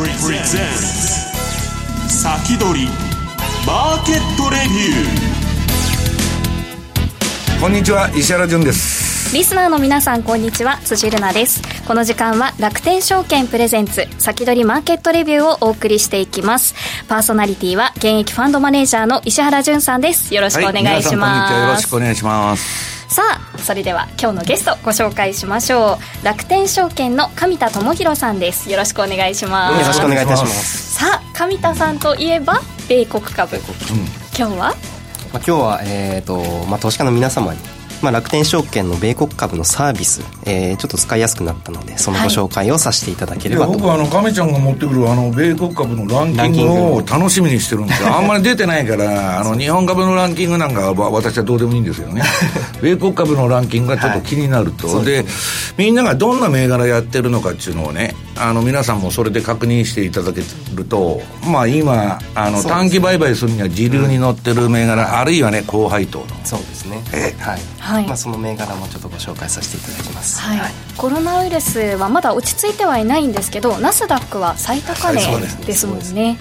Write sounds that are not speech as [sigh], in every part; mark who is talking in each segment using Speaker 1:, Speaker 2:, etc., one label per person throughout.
Speaker 1: presents 先取りマーケットレビュー
Speaker 2: こんにちは石原潤です。
Speaker 3: リスナーの皆さんこんにちは辻るなです。この時間は楽天証券プレゼンツ先取りマーケットレビューをお送りしていきます。パーソナリティは現役ファンドマネージャーの石原潤さんです。よろしくお願いします、
Speaker 2: はい、よろしくお願いします
Speaker 3: さあそれでは今日のゲストご紹介しましょう。楽天証券の上田智博さんです。よろしくお願いします。
Speaker 4: よろしくお願いいたします。
Speaker 3: さあ上田さんといえば米国株、うん、今日は、まあ、
Speaker 4: 今日は、えーとまあ、投資家の皆様にまあ、楽天証券の米国株のサービス、えー、ちょっと使いやすくなったのでそのご紹介をさせていただければと、
Speaker 2: はい、僕はあの亀ちゃんが持ってくるあの米国株のランキングを楽しみにしてるんですよ。[laughs] あんまり出てないからあの日本株のランキングなんかは私はどうでもいいんですよね。[laughs] 米国株のランキングがちょっと気になると、はい、で、ね、みんながどんな銘柄やってるのかっていうのをねあの皆さんもそれで確認していただけるとまあ今あの短期売買するには時流に乗ってる銘柄、うん、あるいはね高配当の。
Speaker 4: そうですね。えはい、はい。まあ、その銘柄もちょっとご紹介させていただきます、
Speaker 3: はい、はい、コロナウイルスはまだ落ち着いてはいないんですけどナスダックは最高値ですもんね。ね、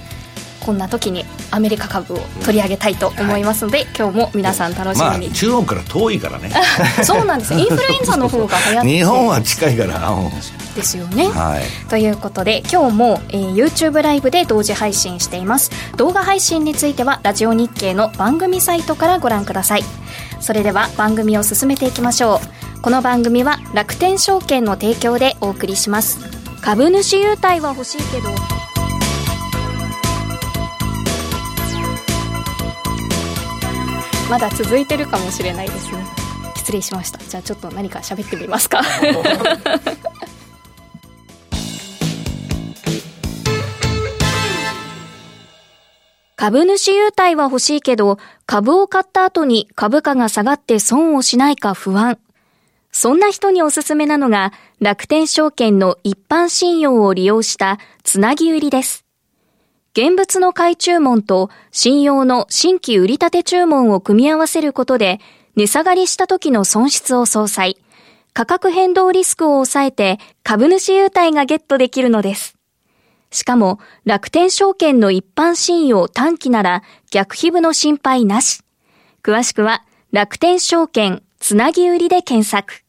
Speaker 3: こんな時にアメリカ株を取り上げたいと思いますので、うん。はい、今日も皆さん楽しみに、
Speaker 2: まあ、中国から遠いからね。[laughs]
Speaker 3: そうなんですインフルエンザの方が流行って
Speaker 2: 日本は近いから。
Speaker 3: ですよね、はい、ということで今日も、えー、YouTube ライブで同時配信しています。動画配信についてはラジオ日経の番組サイトからご覧ください。それでは番組を進めていきましょう。この番組は楽天証券の提供でお送りします。株主優待は欲しいけどまだ続いてるかもしれないですね失礼しましたじゃあちょっと何か喋ってみますか [laughs] 株主優待は欲しいけど、株を買った後に株価が下がって損をしないか不安。そんな人におすすめなのが、楽天証券の一般信用を利用したつなぎ売りです。現物の買い注文と信用の新規売り立て注文を組み合わせることで、値下がりした時の損失を相殺、価格変動リスクを抑えて株主優待がゲットできるのです。しかも、楽天証券の一般信用短期なら逆皮膚の心配なし。詳しくは、楽天証券つなぎ売りで検索。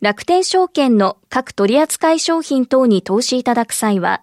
Speaker 3: 楽天証券の各取扱商品等に投資いただく際は、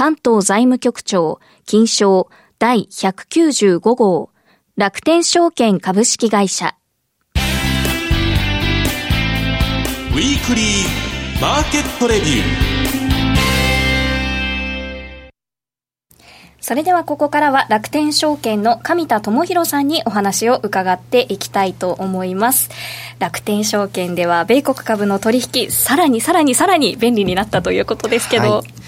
Speaker 3: 関東財務局長、金賞第195号、楽天証券株式会社。
Speaker 1: ウィークリーマーケットレビュー
Speaker 3: それではここからは楽天証券の上田智博さんにお話を伺っていきたいと思います。楽天証券では米国株の取引、さらにさらにさらに便利になったということですけど、はい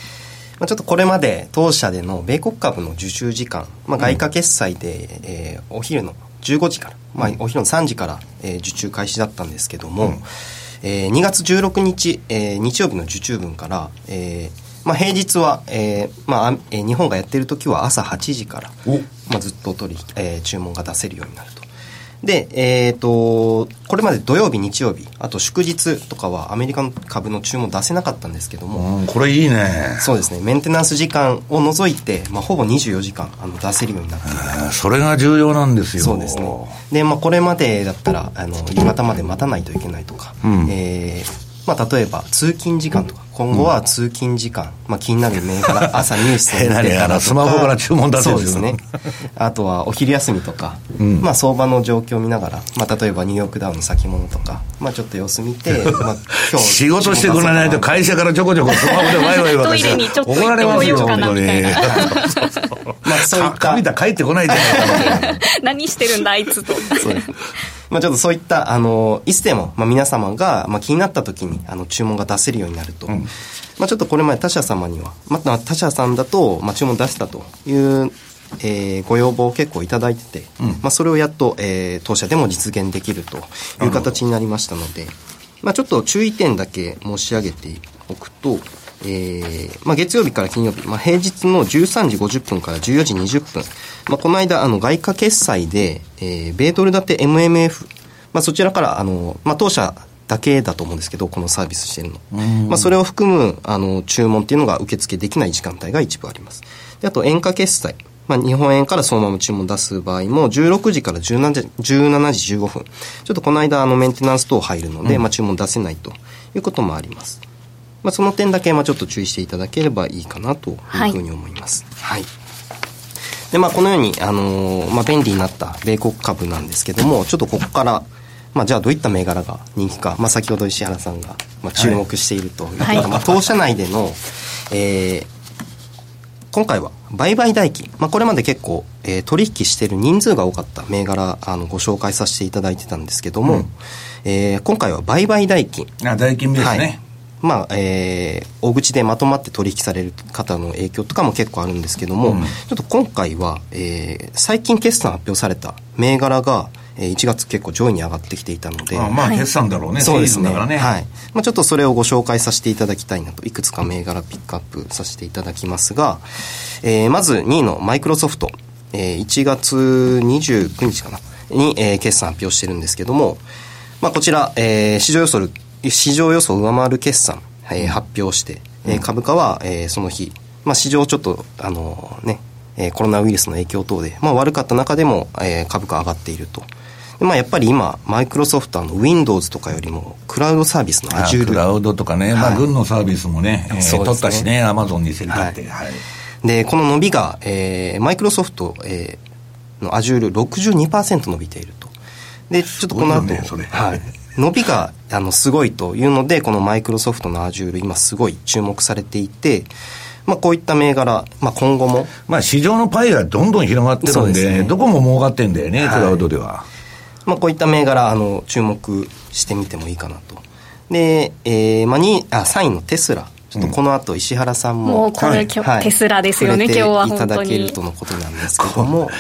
Speaker 4: まあ、ちょっとこれまで当社での米国株の受注時間、まあ、外貨決済で、うん、えー、お昼の15時から、まあ、お昼の3時から、えー、受注開始だったんですけども、うん。えー、2月16日、えー、日曜日の受注分から、えーまあ、平日は、えーまあえー、日本がやってる時は朝8時から、まあ、ずっと取り、えー、注文が出せるようになると。で、えっ、ー、と、これまで土曜日、日曜日、あと祝日とかはアメリカの株の注文出せなかったんですけども。
Speaker 2: うん、これいいね。
Speaker 4: そうですね。メンテナンス時間を除いて、まあ、ほぼ24時間あの出せるようになっている。
Speaker 2: それが重要なんですよ。
Speaker 4: そうですね。で、まあ、これまでだったら、あの、夕方まで待たないといけないとか、うん、えーまあ、例えば通勤時間とか今後は通勤時間、まあ、気になる銘柄朝ニュースを見て
Speaker 2: か [laughs] らスマホから注文出す
Speaker 4: そうですね。あとはお昼休みとか、うん、まあ、相場の状況を見ながら、まあ、例えばニューヨークダウンの先物とか、まあ、ちょっと様子見て、[laughs] まあ、
Speaker 2: 今日仕事してくれないと会社からちょこちょこスマホでワイワイ渡して。怒られますよ本当に。[laughs] まあそういった神田帰ってこないじゃない
Speaker 3: 何してるんだあいつと。
Speaker 4: そうですまあちょっとそういった、あの、いつでも、まあ皆様が、まあ気になった時に、あの、注文が出せるようになると。まあちょっとこれまで他社様には、また他社さんだと、まあ注文出したという、えーご要望を結構いただいてて、まあそれをやっと、えー当社でも実現できるという形になりましたので、まあちょっと注意点だけ申し上げておくと、えーまあ、月曜日から金曜日、まあ、平日の13時50分から14時20分、まあ、この間、あの、外貨決済で、えー、米ドル建て MMF、まあ、そちらから、あの、まあ、当社だけだと思うんですけど、このサービスしてるの。まあ、それを含む、あの、注文っていうのが受付できない時間帯が一部あります。で、あと、円価決済。まあ、日本円からそのまま注文出す場合も、16時から17時 ,17 時15分。ちょっとこの間、あの、メンテナンス等入るので、まあ、注文出せないということもあります。まあ、その点だけ、まあ、ちょっと注意していただければいいかなというふうに思います。はい。で、まあ、このように、あのーまあ、便利になった米国株なんですけども、ちょっとここから、まあ、じゃあどういった銘柄が人気か、まあ、先ほど石原さんが、まあ、注目しているというか、
Speaker 3: はい。
Speaker 4: まあ、当社内での、えー今回は売買代金、まあ、これまで結構、えー取引している人数が多かった銘柄あのご紹介させていただいてたんですけども、えー今回は売買代金。
Speaker 2: あ代金ですね、
Speaker 4: はいまあえー大口でまとまって取引される方の影響とかも結構あるんですけども、
Speaker 2: うん。
Speaker 4: ちょっと今回は、えー最近決算発表された銘柄が、えー1月結構上位に上がってきていたので、
Speaker 2: あまあ
Speaker 3: はい。
Speaker 2: 決算だろうね、
Speaker 4: そうですね。
Speaker 2: ね、
Speaker 4: はい。まあちょっとそれをご紹介させていただきたいなと、いくつか銘柄ピックアップさせていただきますが、えーまず2位のマイクロソフト、えー1月29日かな、に、えー決算発表してるんですけども、まあこちら、えー市場予想、市場予想を上回る決算、えー発表して、えー株価は、えーその日、まあ市場ちょっと、あのね、えーコロナウイルスの影響等で、まあ悪かった中でも、えー株価上がっていると。でまあやっぱり今、マイクロソフトはあの Windows とかよりも、クラウドサービスの
Speaker 2: あ
Speaker 4: Azure
Speaker 2: クラウドとかね、まあ、
Speaker 4: はい。
Speaker 2: 軍のサービスもね、えー
Speaker 4: ね。
Speaker 2: 取ったしね、アマゾンに競り勝って、
Speaker 4: はい。
Speaker 2: はい。
Speaker 4: で、この伸びが、えーマイクロソフト、えーの Azure 62%伸びていると。で、ちょっとこの後、
Speaker 2: ね
Speaker 4: はい。伸びが、あの、すごいというので、このマイクロソフトの Azure 今すごい注目されていて、まあこういった銘柄、まあ今後も、
Speaker 2: まあ、市場のパイがどんどん広がってるんで、
Speaker 4: ね
Speaker 2: どこも儲かってんだよね、
Speaker 4: はい
Speaker 2: クラウドでは。
Speaker 4: まあこういった銘柄、あの、注目してみてもいいかなと。で、えー、まあ2、あ、3位のテスラ。ちょっとこの後石原さんも、
Speaker 3: もうこれ、
Speaker 2: はい
Speaker 3: 今日テスラですよね、今日は
Speaker 4: いた
Speaker 3: 本当に
Speaker 4: だけると。のことなんですけども、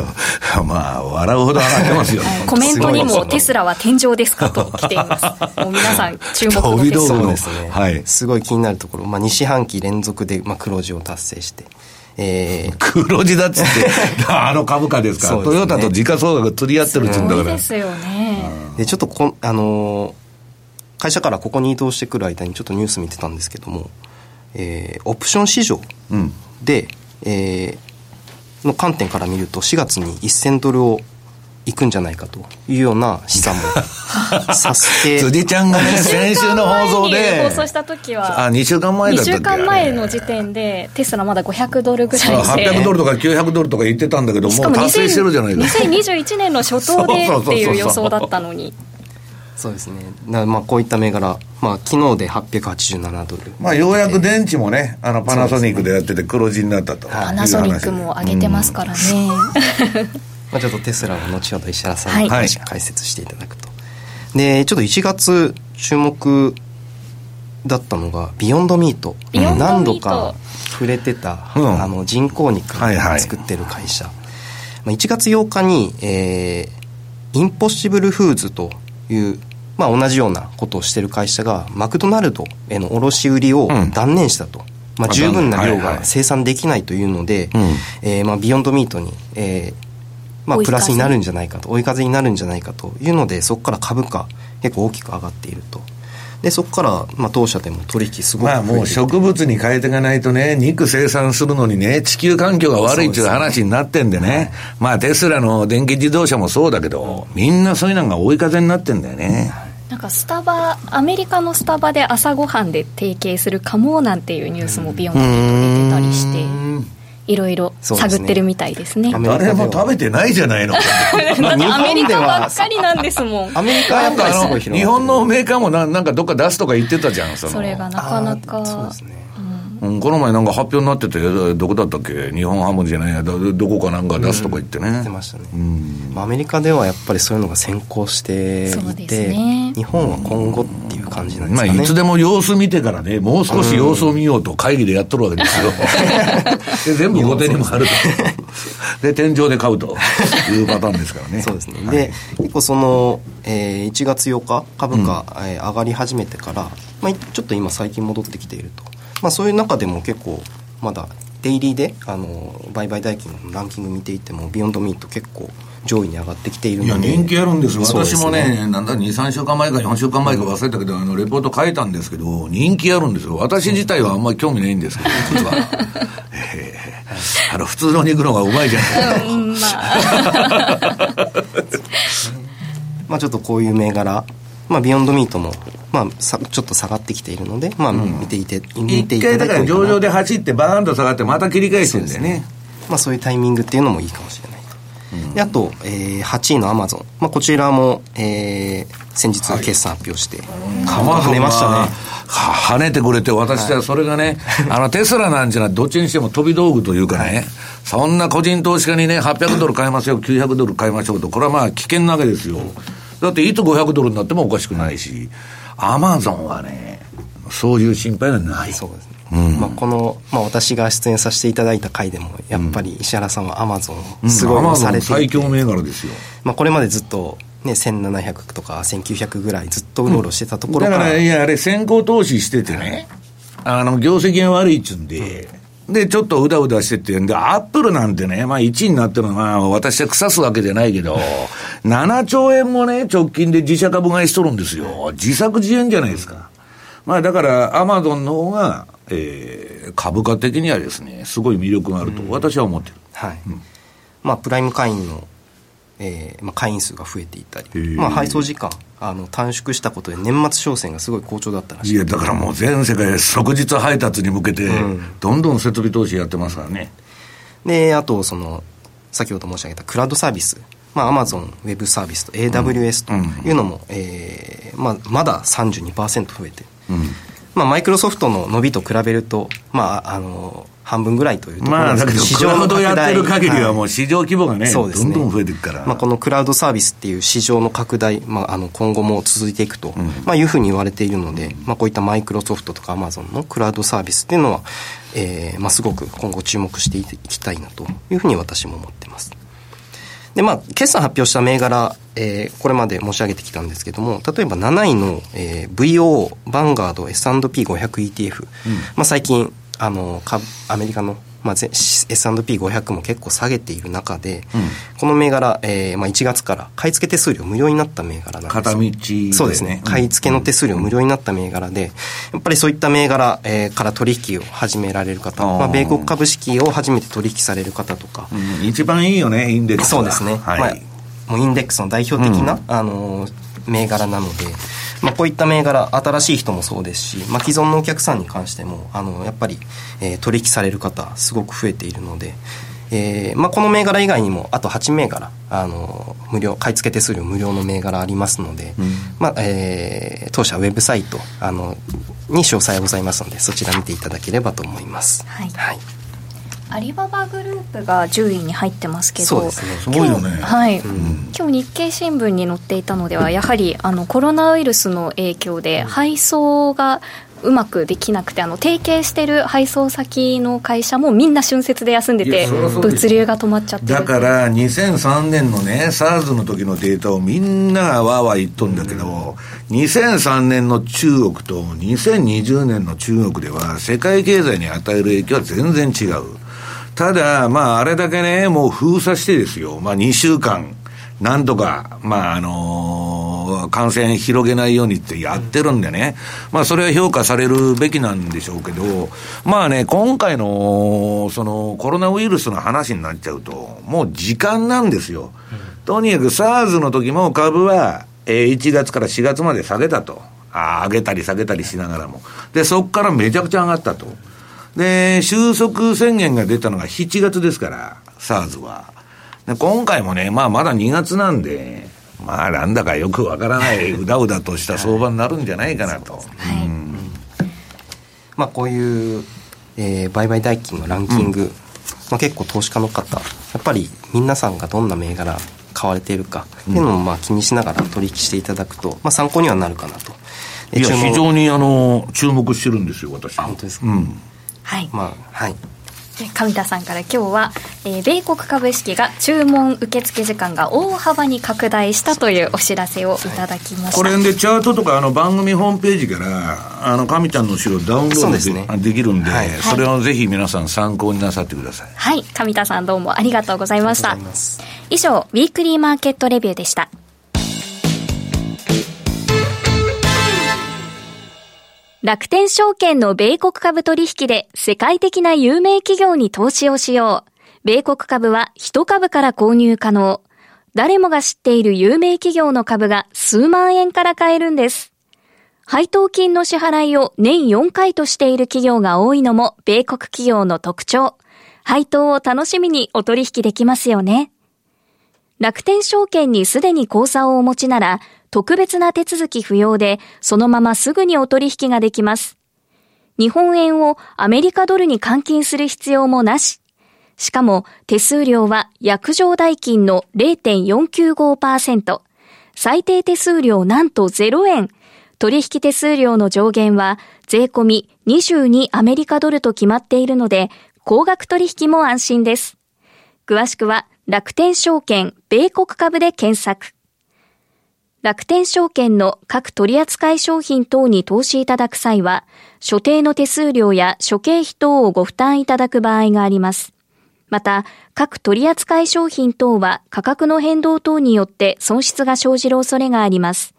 Speaker 4: [laughs]
Speaker 2: まあ、笑うほど上がってますよ。
Speaker 3: コメントにもテスラは天井ですかと来ています。[laughs] もう皆さん注目のテスラ
Speaker 4: そうですね。
Speaker 2: はい
Speaker 4: すごい気になるところ、まあ、2四半期連続で、まあ、黒字を達成して、えー [laughs]
Speaker 2: 黒字だっつって、あの株価ですから、
Speaker 4: ね
Speaker 2: トヨタと時価総額釣り合ってるっつうんだから
Speaker 3: すごいで。すよね。
Speaker 4: で、ちょっとこん、あのー会社からここに移動してくる間にちょっとニュース見てたんですけども、えーオプション市場
Speaker 2: うん。
Speaker 4: で、えーの観点から見ると、4月に1000ドルをいくんじゃないかというような試算もさせて、
Speaker 2: 辻ちゃんがね、[laughs] 先週の放送で、
Speaker 3: 放送した時は、
Speaker 2: あ、2週間前だ
Speaker 3: 2
Speaker 2: ったっけ？
Speaker 3: 週間前の時点で、テスラまだ500ドルぐらいで。
Speaker 2: 800ドルとか900ドルとか言ってたんだけど、
Speaker 3: も
Speaker 2: もう達成してるじゃないですか。
Speaker 3: 2021年の初頭でっていう予想だったのに。
Speaker 4: そうですね。なまあ、こういった銘柄、まあ、昨日で887ドル。
Speaker 2: まあ、ようやく電池もね、あの、パナソニックでやってて黒字になったと。
Speaker 3: パナソニックも上げてますからね。
Speaker 4: まあ、ちょっとテスラは後ほど石原さん
Speaker 3: はい
Speaker 4: に詳しく解説していただくと。で、ちょっと1月注目だったのが、ビヨンドミート。何度か触れてた、
Speaker 2: うん
Speaker 4: あの人工肉
Speaker 2: はいはい
Speaker 4: 作ってる会社。まあ、1月8日に、えー、インポッシブルフーズという、まあ、同じようなことをしてる会社が、マクドナルドへの卸売りを
Speaker 2: うん。
Speaker 4: 断念したと。まあ、
Speaker 2: あ
Speaker 4: 十分な量が生産できないというので、
Speaker 2: うん。
Speaker 4: えーまあ、ビヨンドミートに、えーまあ、プラスになるんじゃないかと追い風になるんじゃないかというのでそこから株価結構大きく上がっていると。でそこから、まあ、当社でも取引すごく
Speaker 2: まあもう植物に変えていかないとね、肉生産するのにね、地球環境が悪いっていう話になってんでね、まあテスラの電気自動車もそうだけど、みんなそういうのが追い風になってんだよね。
Speaker 3: なんかスタバ、アメリカのスタバで朝ごはんで提携するかもなんていうニュースもビヨンドミート出てたりして、いろいろ探ってるみたいですね。
Speaker 4: アメリカでは
Speaker 2: 誰も食べてないじゃないの。[laughs]
Speaker 3: アメリカばっかりなんですもん。
Speaker 4: アメリカはやっぱ
Speaker 2: 日本のメーカーもななんかどっか出すとか言ってたじゃん、その。
Speaker 3: それがなかなか
Speaker 4: そうですね
Speaker 2: うん、この前なんか発表になってて、どこだったっけ？日本ハムじゃないや、どどこかなんか出すとか言ってね。
Speaker 4: 言ってましたね、まあアメリカではやっぱりそういうのが先行していて、
Speaker 3: すね。
Speaker 4: 日本は今後っていう感じなんです
Speaker 2: まあ、
Speaker 4: かね、
Speaker 2: いつでも様子見てからね、もう少し様子を見ようと会議でやっとるわけですよ。[laughs] で、全部後手にもあると。[laughs] で、天井で買うというパターンですからね。
Speaker 4: そうですね、
Speaker 2: はい。
Speaker 4: で結構その、えー1月8日株価、えー上がり始めてから、まあ、ちょっと今最近戻ってきていると、まあ、そういう中でも結構まだデイリーであの売買代金のランキング見ていてもビヨンドミート結構上位に上がってきている
Speaker 2: いや、
Speaker 4: ので
Speaker 2: 人気あるんですよ。私もね、なんだ、2、3週間前か4週間前か忘れたけど、あの、レポート書いたんですけど、人気あるんですよ。私自体はあんまり興味ないんですけど、[laughs] 実は。えーあの、普通の肉の方がうまいじゃないですか。[laughs]
Speaker 4: まあ、ちょっとこういう銘柄、まあ、ビヨンドミートも、まあ、さちょっと下がってきているので、まあ、見ていて、見てい
Speaker 2: 一回だから
Speaker 4: ただいてもいいかな
Speaker 2: 上場で走ってバーンと下がってまた切り返してるんだよね。
Speaker 4: まあ、そういうタイミングっていうのもいいかもしれないと。であと、えー8位のアマゾン、まあ、こちらも、えー先日決算発表して、
Speaker 2: アマゾン
Speaker 4: 跳ねましたね。
Speaker 2: は跳ねてくれて、私はそれがね、[laughs] あの、テスラなんていうのはどっちにしても飛び道具というかね、そんな個人投資家にね、800ドル買いますよ、900ドル買いましょうと、これはまあ危険なわけですよ。だっていつ500ドルになってもおかしくないし、アマゾンはね、そういう心配はない。
Speaker 4: そうですね。まあ、この、まあ、私が出演させていただいた回でも、やっぱり石原さんはアマゾンをすごいされていて、
Speaker 2: 最強銘柄ですよ。
Speaker 4: まあ、これまでずっと、ね、1700とか1900ぐらいずっとうろうろしてたところから、
Speaker 2: だから、いや、あれ、先行投資しててね、あの、業績が悪いっちゅうんで、で、ちょっとうだうだしてってん、で、アップルなんてね、まあ1位になってるのは、私は腐すわけじゃないけど、7兆円もね、直近で自社株買いしとるんですよ。自作自演じゃないですか。まあだから、アマゾンの方が、えー、株価的にはですね、すごい魅力があると私は思ってる。
Speaker 4: はい。まあ、プライム会員の、えーまあ、会員数が増えていたり
Speaker 2: ー、
Speaker 4: まあ、配送時間、あの、短縮したことで年末商戦がすごい好調だったらしい。
Speaker 2: いや、だからもう全世界即日配達に向けて、どんどん設備投資やってますからね。
Speaker 4: で、あと、その、先ほど申し上げたクラウドサービス、まあ、アマゾンウェブサービスと AWS というのも、えーまあ、まだ32%増えて、まあ、マイクロソフトの伸びと比べると、まあ、あの、半分ぐらいというところ
Speaker 2: まあ、だけど、
Speaker 4: 市
Speaker 2: クラウドやってる限りはも
Speaker 4: は
Speaker 2: う市場規模がね、
Speaker 4: そうですね
Speaker 2: どんどん増えていくから。
Speaker 4: まあ、このクラウドサービスっていう市場の拡大、まあ、あの今後も続いていくと、まあ、いうふうに言われているので、まあ、こういったマイクロソフトとかアマゾンのクラウドサービスっていうのは、えーまあ、すごく今後注目していきたいなというふうに私も思ってます。で、まあ、決算発表した銘柄、えーこれまで申し上げてきたんですけども、例えば7位の、えー VO、バンガード S&P500ETF、まあ、最近、あの、株アメリカの、まあ、ぜ S&P500 も結構下げている中で、この銘柄、えーまあ、1月から買い付け手数料無料になった銘柄なんです。よ
Speaker 2: 片道で
Speaker 4: そうですね。買い付けの手数料無料になった銘柄で、やっぱりそういった銘柄、えーから取引を始められる方、まあ、米国株式を初めて取引される方とか、
Speaker 2: うん。一番いいよね、インデックスは。
Speaker 4: そうですね。
Speaker 2: はい。
Speaker 4: まあ、もうインデックスの代表的な、あのー銘柄なので、まあ、こういった銘柄、新しい人もそうですし、まあ、既存のお客さんに関しても、あのやっぱり、えー取引される方、すごく増えているので、えーまあ、この銘柄以外にも、あと8銘柄、あのー無料、買い付け手数料無料の銘柄ありますので、まあえー当社ウェブサイト、あのに詳細がございますので、そちら見ていただければと思います。
Speaker 3: はい。
Speaker 4: はい
Speaker 3: アリババグループが10位に入ってますけど
Speaker 4: ね
Speaker 2: すごいよね。
Speaker 3: はい、今日日経新聞に載っていたのでは [laughs] やはりあのコロナウイルスの影響で配送がうまくできなくてあの提携してる配送先の会社もみんな春節で休んで
Speaker 2: い
Speaker 3: て物流が止まっちゃってる。
Speaker 2: だから、2003年のね、SARS の時のデータをみんながわーわー言っとんだけど、2003年の中国と2020年の中国では、世界経済に与える影響は全然違う。ただ、まあ、あれだけね、もう封鎖してですよ、まあ、2週間、なんとか、まあ、あの感染広げないようにってやってるんでね、まあ、それは評価されるべきなんでしょうけど、まあね、今回の、その、コロナウイルスの話になっちゃうと、もう時間なんですよ。とにかく SARS の時も株は、えー1月から4月まで下げたと。あ上げたり下げたりしながらも。で、そこからめちゃくちゃ上がったと。で、収束宣言が出たのが7月ですから、SARS は。で今回もね、まあまだ2月なんで、まあなんだかよくわからない、うだうだとした相場になるんじゃないかなと。うん。
Speaker 4: まあ、こういう、えー、売買代金のランキング、うん、まあ、結構投資家の方やっぱり皆さんがどんな銘柄買われているかっていうのもまあ気にしながら取引していただくと、まあ、参考にはなるかなと。
Speaker 2: いや非常にあの注目してるんですよ私
Speaker 4: 本当ですか、
Speaker 3: うん、はい。
Speaker 4: まあはい。
Speaker 3: 上田さんから今日は、えー、米国株式が注文受付時間が大幅に拡大したというお知らせをいただきました、
Speaker 2: これでチャートとかあの番組ホームページからあの上ちゃんの後ろダウンロードで,、ね、できるんで、はい、それをぜひ皆さん参考になさってください。
Speaker 3: はい。上田さんどうもありがとうございました。以上ウィークリーマーケットレビューでした楽天証券の米国株取引で世界的な有名企業に投資をしよう。米国株は1株から購入可能。誰もが知っている有名企業の株が数万円から買えるんです。配当金の支払いを年4回としている企業が多いのも米国企業の特徴。配当を楽しみにお取引できますよね。楽天証券にすでに口座をお持ちなら、特別な手続き不要で、そのまますぐにお取引ができます。日本円をアメリカドルに換金する必要もなし。しかも手数料は約定代金の0.495%。最低手数料なんと0円。取引手数料の上限は税込み22アメリカドルと決まっているので、高額取引も安心です。詳しくは楽天証券米国株で検索。楽天証券の各取扱商品等に投資いただく際は、所定の手数料や諸経費等をご負担いただく場合があります。また、各取扱商品等は価格の変動等によって損失が生じる恐れがあります。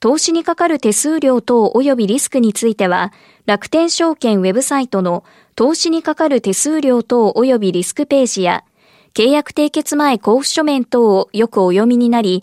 Speaker 3: 投資にかかる手数料等及びリスクについては、楽天証券ウェブサイトの投資にかかる手数料等及びリスクページや、契約締結前交付書面等をよくお読みになり、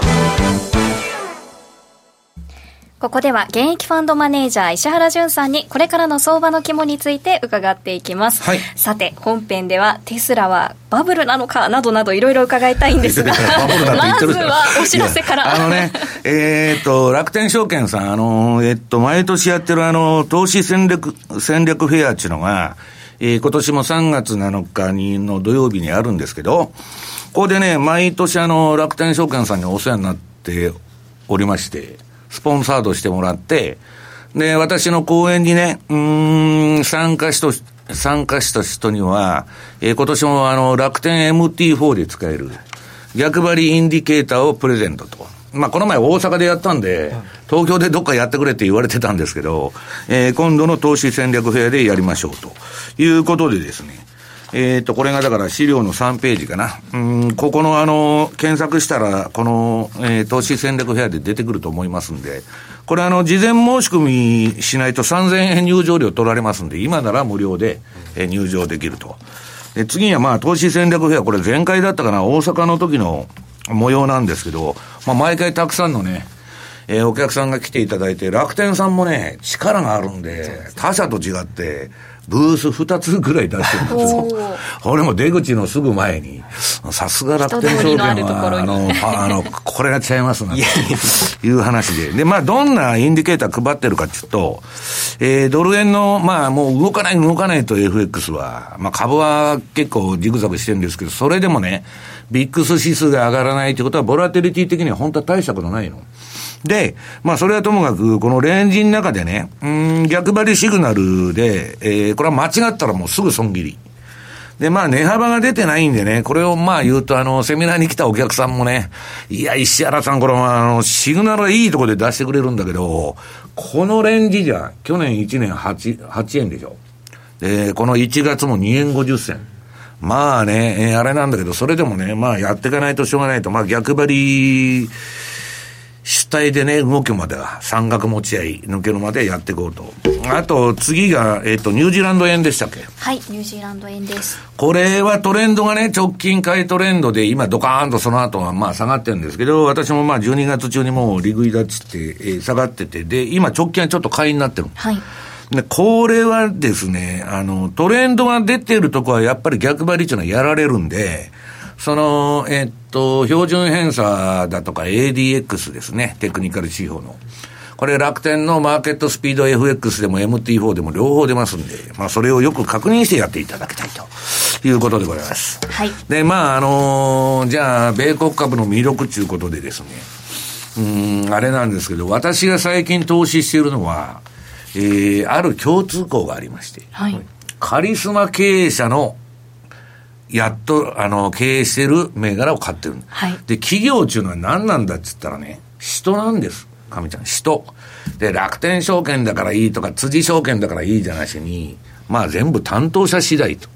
Speaker 3: ここでは現役ファンドマネージャー石原淳さんにこれからの相場の肝について伺っていきます、はい、さて本編ではテスラはバブルなのかなどなどいろいろ伺いたいんですが。まずはお知らせから。
Speaker 2: あのねえー、っと楽天証券さんあのえっと毎年やってるあの投資戦略戦略フェアっていうのがえー、今年も3月7日にの土曜日にあるんですけど、ここでね、毎年あの、楽天証券さんにお世話になっておりまして、スポンサードしてもらって、で、私の講演にね、うん、参加しと、参加した人には、えー、今年もあの、楽天 MT4 で使える、逆張りインディケーターをプレゼントと。まあ、この前大阪でやったんで、東京でどっかやってくれって言われてたんですけど、えー、今度の投資戦略フェアでやりましょうということでですね、えっ、ー、と、これがだから資料の3ページかな。うん、ここのあの、検索したら、この、えー、投資戦略フェアで出てくると思いますんで、これあの、事前申し込みしないと3000円入場料取られますんで、今なら無料で、えー、入場できると。で、次はまあ、投資戦略フェア、これ前回だったかな、大阪の時の模様なんですけど、まあ、毎回たくさんのね、えー、お客さんが来ていただいて、楽天さんもね、力があるんで、他社と違って、ブース2つぐらい出してるんですよ。俺も出口のすぐ前に、さすが楽天証券は、あの、あの、これが違いますな、という話で。で、まあ、どんなインディケーター配ってるかっていうと、えー、ドル円の、まあ、もう動かない動かないと FX は、まあ、株は結構ジグザグしてるんですけど、それでもね、ビックス指数が上がらないということは、ボラテリティ的には本当は大したことないの。で、まあそれはともかく、このレンジの中でね、うん、逆張りシグナルで、えー、これは間違ったらもうすぐ損切り。で、まあ、値幅が出てないんでね、これをまあ言うと、あの、セミナーに来たお客さんもね、いや、石原さん、これは、あの、シグナルはいいとこで出してくれるんだけど、このレンジじゃ、去年1年 8, 8円でしょ。で、この1月も2円50銭。まあね、えー、あれなんだけど、それでもね、まあやっていかないとしょうがないと、まあ逆張り、主体でね、動くまでは、三角持ち合い、抜けるまでやっていこうと。あと、次が、えっ、ー、と、ニュージーランド円でしたっけ？
Speaker 3: はい、ニュージーランド円です。
Speaker 2: これはトレンドがね、直近買いトレンドで、今ドカーンとその後はまあ下がってるんですけど、私もまあ12月中にもう利食いだっつって、えー、下がってて、で、今直近はちょっと買いになってる。
Speaker 3: はい。
Speaker 2: で、これはですね、あの、トレンドが出てるとこはやっぱり逆張りっていうのはやられるんで、その、えっと、標準偏差だとか ADX ですね、テクニカル指標の。これ楽天のマーケットスピード FX でも MT4 でも両方出ますんで、まあそれをよく確認してやっていただきたいということでございます。
Speaker 3: はい。
Speaker 2: で、まああのー、じゃあ、米国株の魅力ということでですね、うん、あれなんですけど、私が最近投資しているのは、えー、ある共通項がありまして、
Speaker 3: はい。
Speaker 2: カリスマ経営者のやっと、あの、経営してる銘柄を買ってる。
Speaker 3: はい。
Speaker 2: で、企業っていうのは何なんだっつったらね、人なんです。神ちゃん、人。で、楽天証券だからいいとか、辻証券だからいいじゃなしに、まあ全部担当者次第と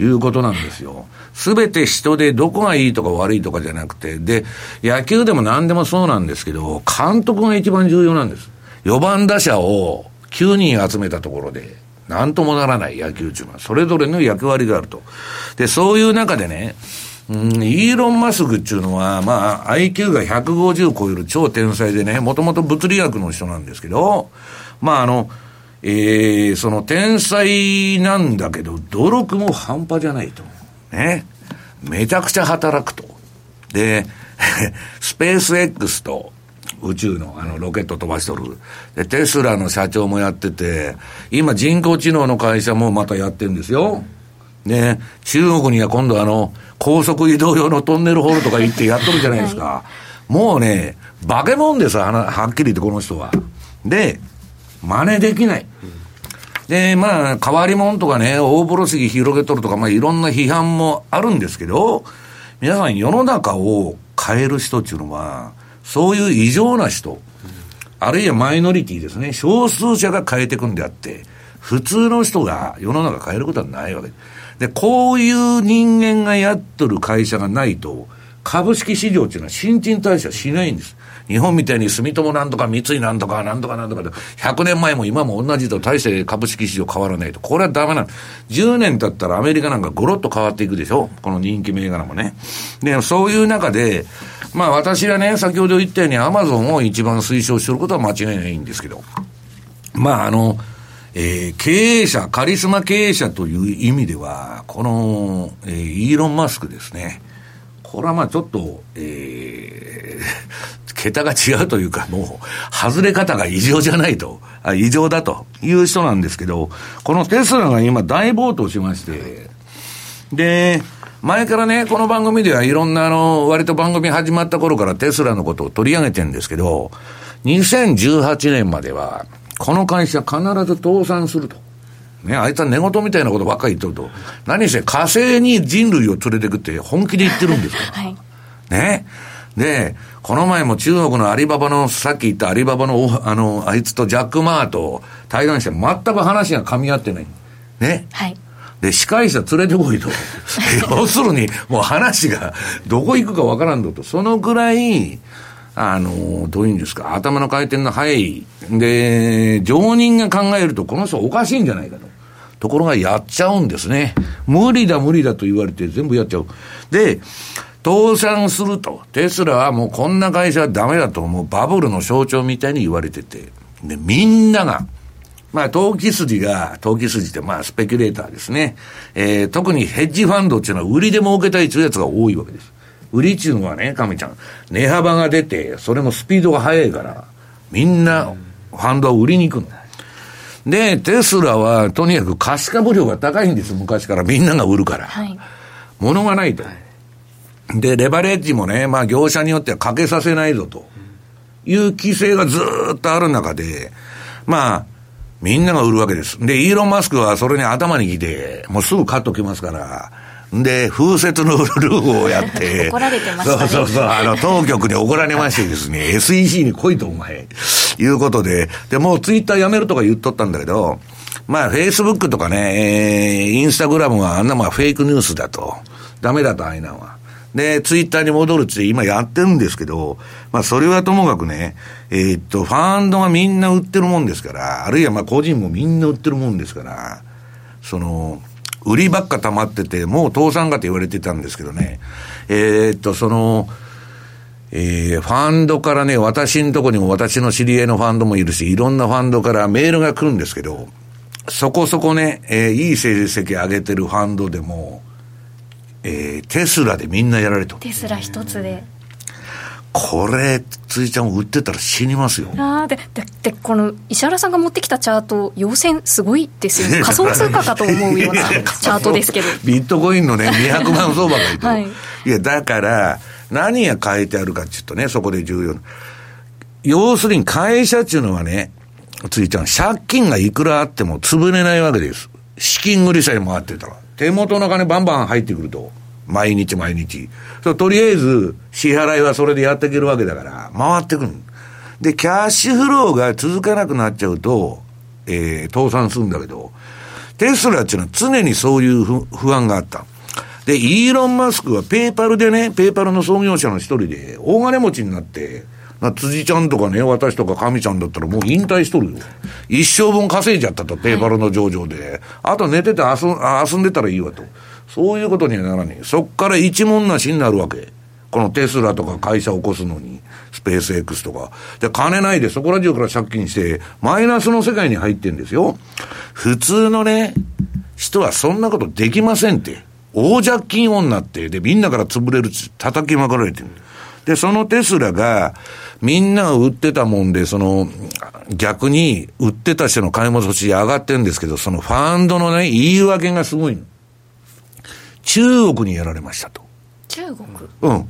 Speaker 2: いうことなんですよ。すべて人でどこがいいとか悪いとかじゃなくて、で、野球でも何でもそうなんですけど、監督が一番重要なんです。4番打者を9人集めたところで、なんともならない野球中は、それぞれの役割があると。で、そういう中でね、うん、イーロン・マスクっていうのは、まあ、IQ が150を超える超天才でね、もともと物理学の人なんですけど、まあ、あの、えー、その天才なんだけど、努力も半端じゃないと。ね。めちゃくちゃ働くと。で、[laughs] スペース X と、宇宙のあのロケット飛ばしとる。で、テスラの社長もやってて、今人工知能の会社もまたやってるんですよ。ね、中国には今度あの、高速移動用のトンネルホールとか行ってやっとるじゃないですか。はい、もうね、化け物ですはっきり言ってこの人は。で、真似できない。で、まあ、変わり者とかね、大風呂敷広げとるとか、まあ、いろんな批判もあるんですけど、皆さん世の中を変える人っていうのは、そういう異常な人、あるいはマイノリティですね、少数者が変えていくんであって、普通の人が世の中変えることはないわけで、こういう人間がやっとる会社がないと、株式市場っていうのは新陳代謝しないんです。日本みたいに住友なんとか三井なんとかなんとかなんとかで、100年前も今も同じと大して株式市場変わらないと。これはダメなの。10年経ったらアメリカなんかゴロッと変わっていくでしょ？この人気銘柄もね。で、そういう中で、まあ私はね、先ほど言ったようにアマゾンを一番推奨してることは間違いないんですけど、まああの、えー、経営者、カリスマ経営者という意味では、この、えー、イーロン・マスクですね。これはまあちょっと、えー、桁が違うというか、もう、外れ方が異常じゃないと、あ異常だという人なんですけど、このテスラが今大暴騰しまして、で、前からね、この番組ではいろんなあの、割と番組始まった頃からテスラのことを取り上げてるんですけど、2018年までは、この会社必ず倒産すると。ね、あいつは寝言みたいなことばっかり言ってると、何せ火星に人類を連れてくって本気で言ってるんですよ。[laughs]
Speaker 3: はい。
Speaker 2: ね。で、この前も中国のアリババの、さっき言ったアリババの、あの、あいつとジャック・マーと対談して全く話が噛み合ってない。ね。
Speaker 3: はい。
Speaker 2: で、司会者連れてこいと。[laughs] 要するに、もう話がどこ行くかわからんのと。そのぐらい、あの、どういうんですか、頭の回転の速い。で、常人が考えると、この人おかしいんじゃないかと。ところがやっちゃうんですね。無理だ無理だと言われて全部やっちゃう。で、倒産すると。テスラはもうこんな会社はダメだと。もうバブルの象徴みたいに言われてて。で、みんなが、まあ、投機筋が、投機筋ってまあ、スペキュレーターですね。えー、特にヘッジファンドっていうのは売りで儲けたいというやつが多いわけです。売りっていうのはね、亀ちゃん、値幅が出て、それもスピードが速いから、みんな、ファンドは売りに行くの。で、テスラは、とにかく貸し株量が高いんです、昔から。みんなが売るから。
Speaker 3: はい。
Speaker 2: 物がないと。で、レバレッジもね、まあ、業者によってはかけさせないぞと。いう規制がずっとある中で、まあ、みんなが売るわけです。で、イーロン・マスクはそれに頭に来て、もうすぐカットきますから、で、風雪のルールをやって、[laughs]
Speaker 3: 怒られてました、ね、
Speaker 2: そうそうそう、あの、当局に怒られましてですね、[laughs] SEC に来いとお前、いうことで、で、もうツイッターやめるとか言っとったんだけど、まあ、フェイスブックとかね、えー、インスタグラムはあんなまあフェイクニュースだと。ダメだと、あいなは。で、ツイッターに戻るって今やってるんですけど、まあそれはともかくね、えー、っと、ファンドがみんな売ってるもんですから、あるいはまあ個人もみんな売ってるもんですから、その、売りばっか溜まってて、もう倒産かって言われてたんですけどね、えー、っと、その、えー、ファンドからね、私のとこにも私の知り合いのファンドもいるし、いろんなファンドからメールが来るんですけど、そこそこね、えー、いい成績上げてるファンドでも、えー、テスラでみんなやられて
Speaker 3: テスラ一つで。
Speaker 2: これ、ついちゃん売ってたら死にますよ。
Speaker 3: あででで、この石原さんが持ってきたチャート、陽線すごいですよね。仮想通貨かと思うようなチャートですけど。
Speaker 2: ビットコインのね、200万相場がいいと。はい、いや、だから、何が書いてあるかっていうとね、そこで重要な。要するに会社っていうのはね、ついちゃん、借金がいくらあっても潰れないわけです。資金繰りさえ回ってたら。手元の金バンバン入ってくると。毎日毎日。そとりあえず、支払いはそれでやっていけるわけだから、回ってくる。で、キャッシュフローが続かなくなっちゃうと、えー、倒産するんだけど、テスラっていうのは常にそういう不安があった。で、イーロン・マスクはペーパルでね、ペーパルの創業者の一人で、大金持ちになって、辻ちゃんとかね、私とか神ちゃんだったらもう引退しとるよ。一生分稼いじゃったと、ペーパルの上場で。あと寝てて遊遊んでたらいいわと。そういうことにはならない。そっから一文なしになるわけ。このテスラとか会社を起こすのに、スペース X とか。で、金ないでそこら中から借金して、マイナスの世界に入ってんですよ。普通のね、人はそんなことできませんって。大借金女って、で、みんなから潰れる叩きまくられてる。で、そのテスラが、みんなが売ってたもんで、その、逆に売ってた人の買い戻し上がってるんですけど、そのファンドのね、言い訳がすごい中国にやられましたと。
Speaker 3: 中国？
Speaker 2: うん。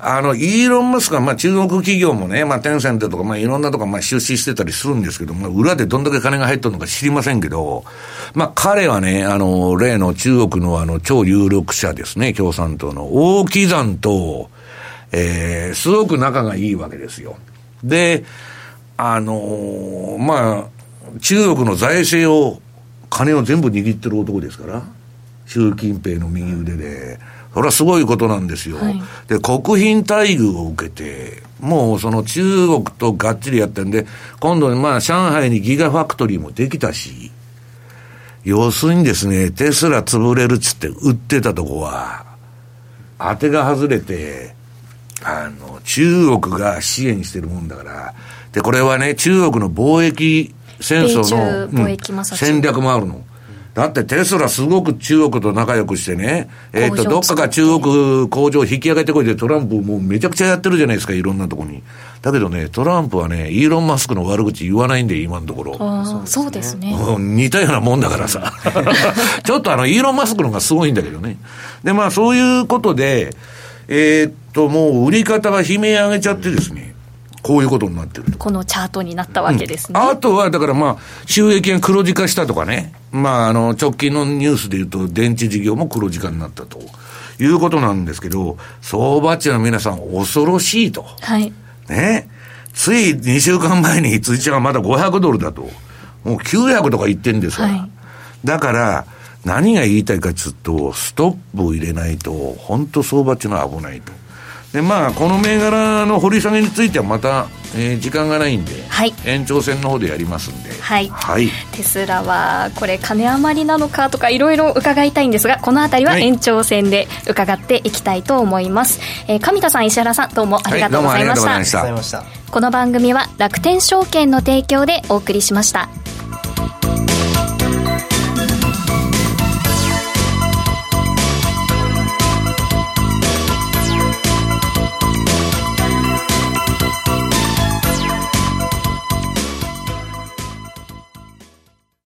Speaker 2: あの、イーロン・マスクは、まあ、中国企業もね、まあ、テンセントとか、まあ、いろんなとこ、まあ、出資してたりするんですけど、まあ、裏でどんだけ金が入ってるのか知りませんけど、まあ、彼はね、あの、例の中国のあの、超有力者ですね、共産党の、大木山と、えー、すごく仲がいいわけですよ。で、あのー、まあ、中国の財政を、金を全部握ってる男ですから、習近平の右腕で、それはすごいことなんですよ。はい、で、国賓待遇を受けて、もうその中国とがっちりやってんで、今度まあ上海にギガファクトリーもできたし、要するにですね、テスラ潰れるっつって売ってたとこは、当てが外れて、あの、中国が支援してるもんだから、で、これはね、中国の貿易戦争の、うん、戦略もあるの。だってテスラすごく中国と仲良くしてね、えっ、ー、と、どっかが中国工場引き上げてこいでトランプもうめちゃくちゃやってるじゃないですか、いろんなとこに。だけどね、トランプはね、イーロン・マスクの悪口言わないんで、今のところ。
Speaker 3: ああ、そうですね。
Speaker 2: 似たようなもんだからさ。[laughs] ちょっとあの、イーロン・マスクの方がすごいんだけどね。で、まあそういうことで、えー、っと、もう売り方が悲鳴上げちゃってですね、こういうことになってる
Speaker 3: このチャートになったわけですね。
Speaker 2: うん、あとは、だからまあ、収益が黒字化したとかね、まあ、あの、直近のニュースで言うと、電池事業も黒字化になったということなんですけど、相場っちゅうのは皆さん恐ろしいと。
Speaker 3: はい。
Speaker 2: ね。つい2週間前に、ツイッチがまだ500ドルだと。もう900とか言ってんですから。はい、だから、何が言いたいかっつうと、ストップを入れないと、本当相場っていうのは危ないと。でまあ、この銘柄の掘り下げについてはまた、えー、時間がないんで、はい、延長戦の方でやりますんで、
Speaker 3: はい、はい、テスラはこれ金余りなのかとかいろいろ伺いたいんですがこの辺りは延長戦で伺っていきたいと思います、はい、えー、上田さん石原さんどうもありがとうございました,、
Speaker 4: はい、した。こ
Speaker 3: の番組は楽天証券の提供でお送りしました